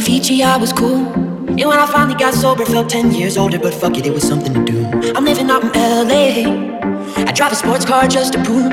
Avicii I was cool. And when I finally got sober, felt 10 years older, but fuck it, it was something to do. I'm living out in LA. I drive a sports car just to prove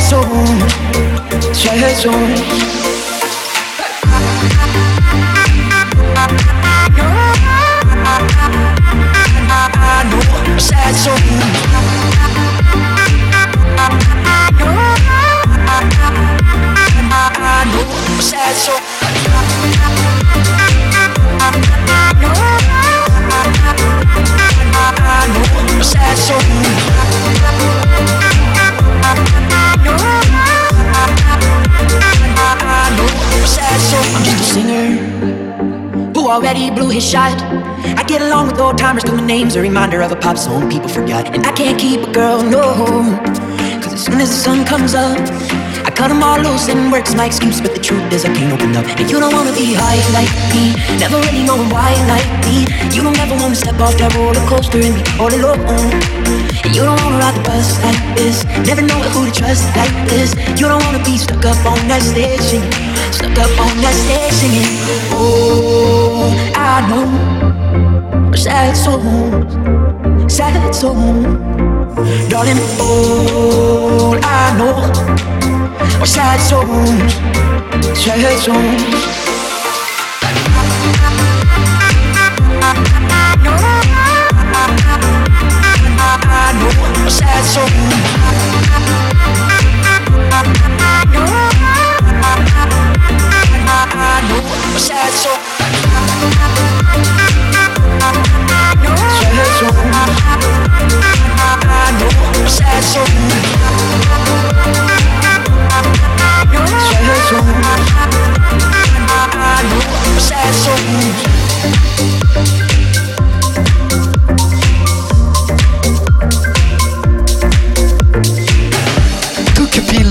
songs, sad songs. I know sad songs. I'm just a singer who already blew his shot. I get along with old timers, cause my name's a reminder of a pop song people forgot. And I can't keep a girl, no. Cause as soon as the sun comes up, cut them all loose and work's my excuse, but the truth is I can't open up. And you don't wanna be high like me, never really knowing why like me. You don't ever wanna step off that roller coaster and be all alone. And you don't wanna ride the bus like this. Never know who to trust like this. You don't wanna be stuck up on that stage singing. Stuck up on that stage singing. Oh, I know. Sad songs, sad songs. Darling, all I know are sad songs, sad songs. a sad soul. A sad soul. Sad soul. A sad soul. Sad soul.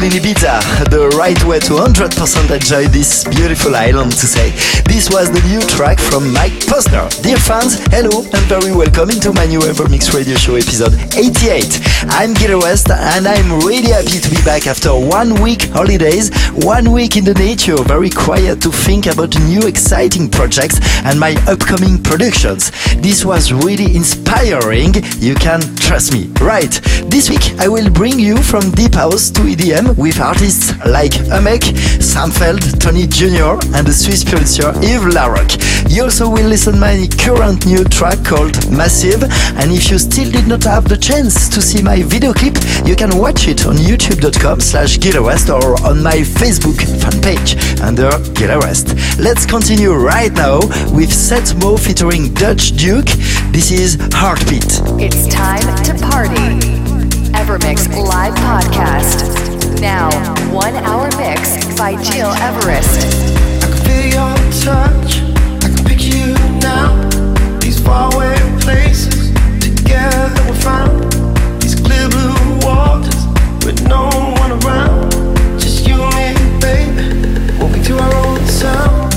In Ibiza, the right way to 100% enjoy this beautiful island to say. This was the new track from Mike Posner. Dear fans, hello and very welcome into my new Evermix Radio Show episode 88. I'm Gil Everest and I'm really happy to be back after one week holidays, one week in the nature, very quiet to think about new exciting projects and my upcoming productions. This was really inspiring, you can trust me. Right, this week I will bring you from Deep House to EDM with artists like Amek, Sam Feldt, Tony Jr. and the Swiss producer Yves Larock. You also will listen my current new track called Massive and if you still did not have the chance to see my video clip, you can watch it on youtube.com slash West or on my Facebook fan page under West. Let's continue right now with Setmo featuring Dutch Duke. This is Heartbeat. It's time to party. Evermix live podcast. Now, one hour mix by Gil Everest. I can feel your touch, I can picture you now. These faraway places, together we found these clear blue waters with no one around. Just you and me, baby, moving to our own sound.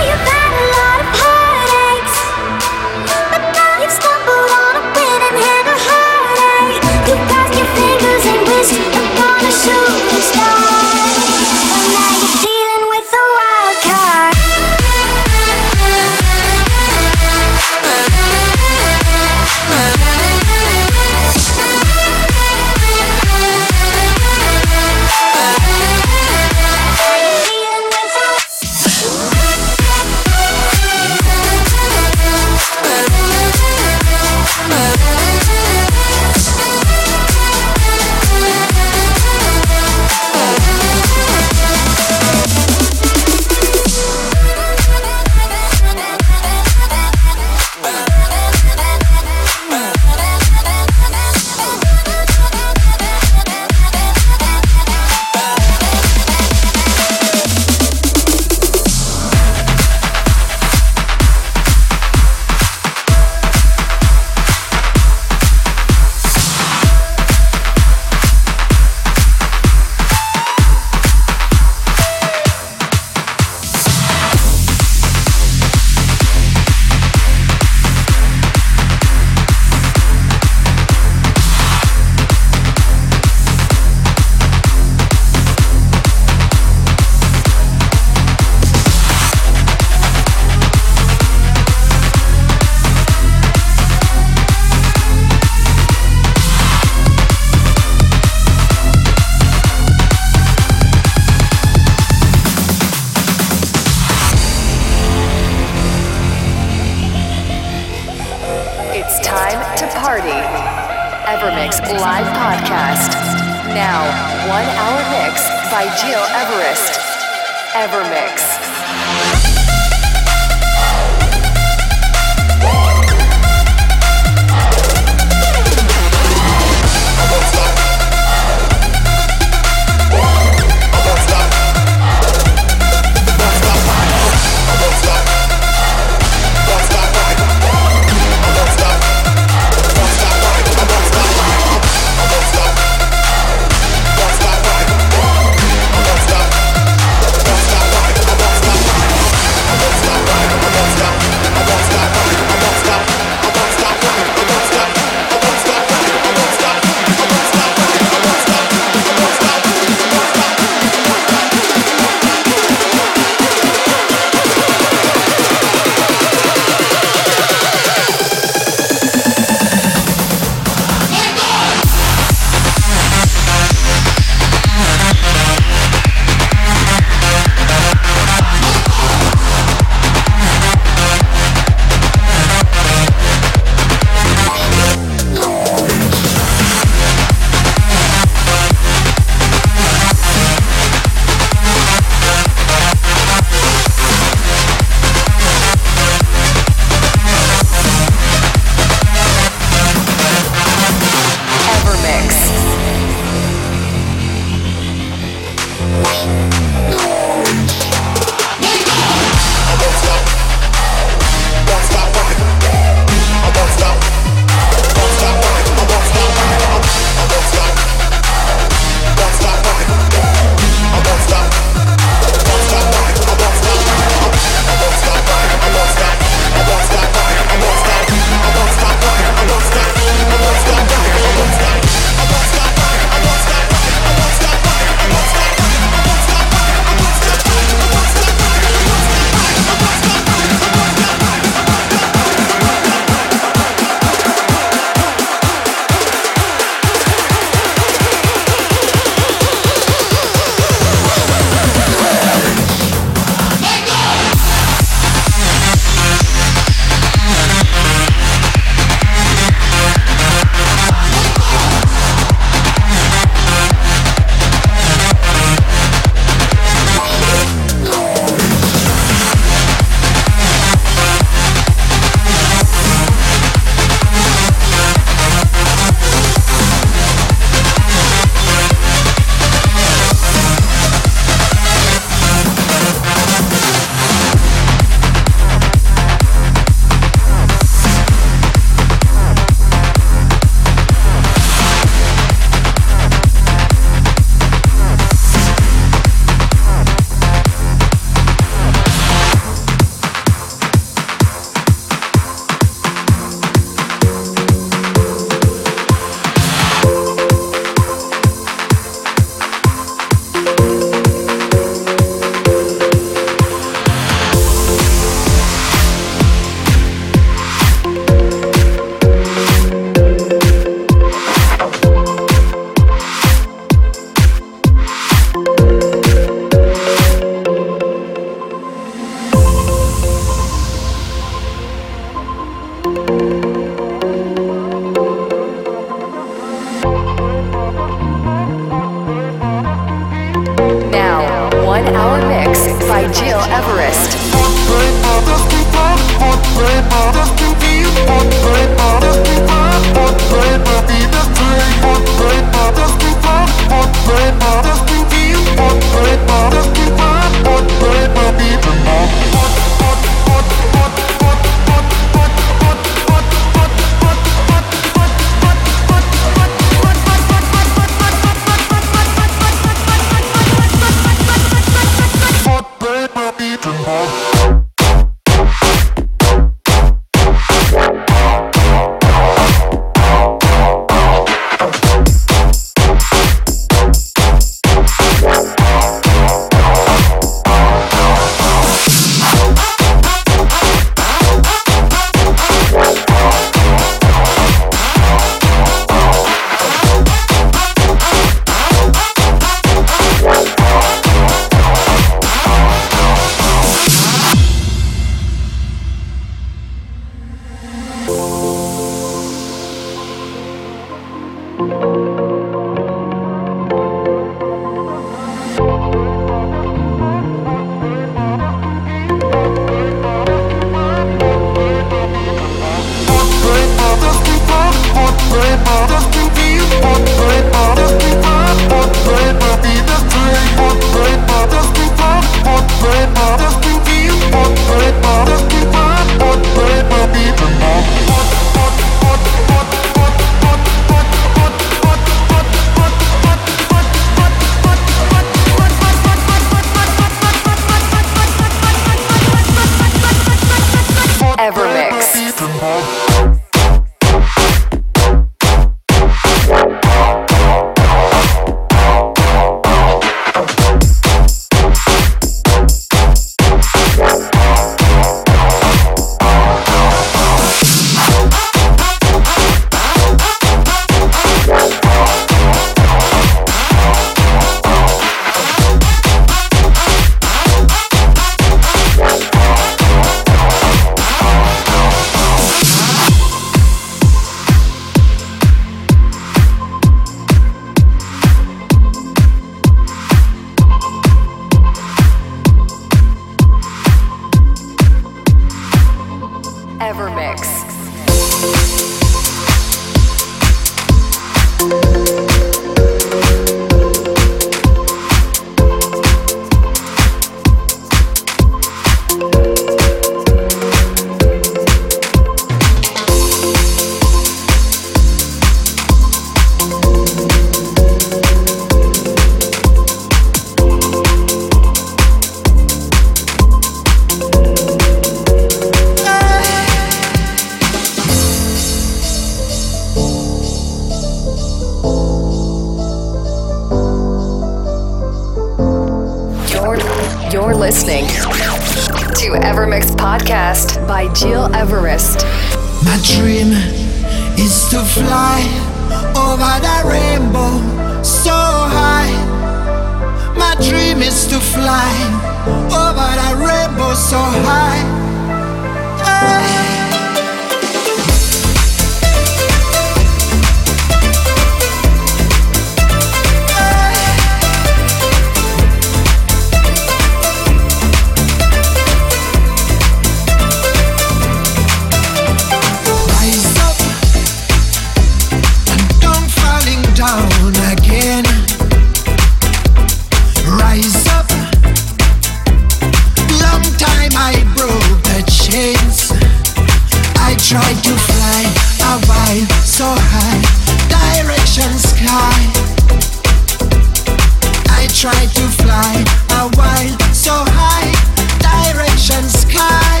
Tried to fly a while so high, direction sky.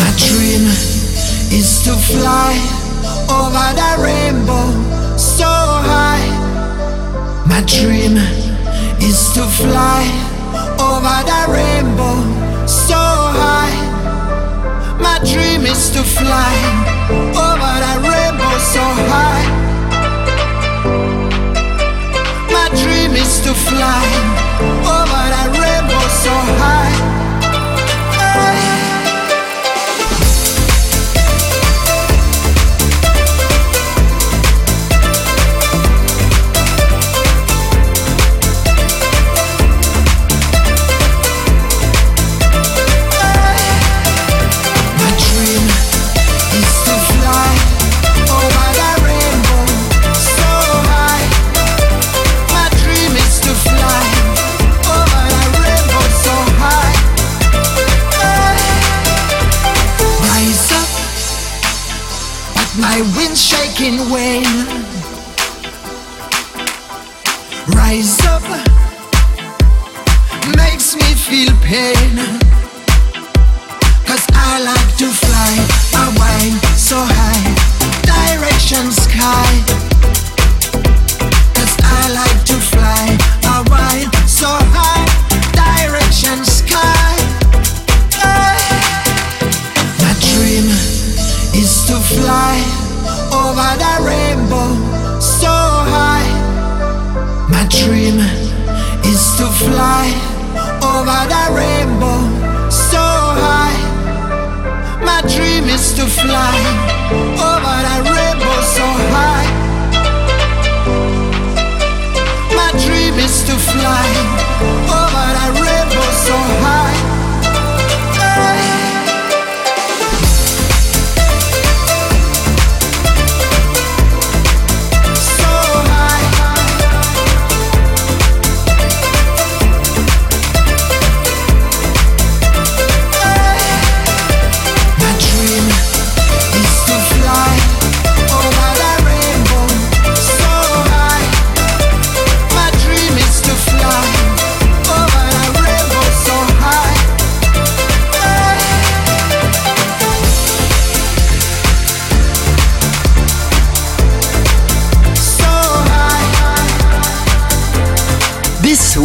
My dream is to fly over the rainbow so high. My dream is to fly over the rainbow so high. My dream is to fly is over the rainbow so high. My dream is to fly over the rainbow so high. My dream is to fly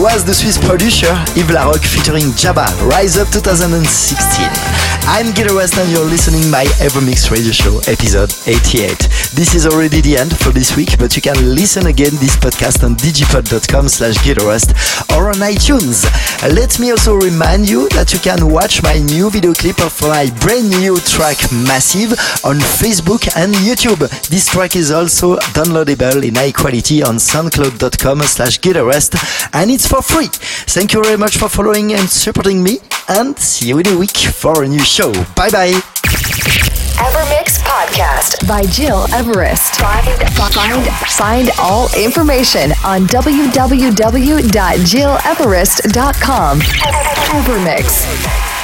was the Swiss producer Yves Larock featuring Jaba, Rise Up 2016. I'm Gil Everest and you're listening my Evermix radio show, episode 88. This is already the end for this week, but you can listen again this podcast on digipod.com slash or on iTunes. Let me also remind you that you can watch my new video clip of my brand new track Massive on Facebook and YouTube. This track is also downloadable in high quality on soundcloud.com slash and it's for free. Thank you very much for following and supporting me and see you in a week for a new show. Bye bye. Evermix Podcast by Gil Everest. Find, find, find all information on www.gileverest.com. Evermix.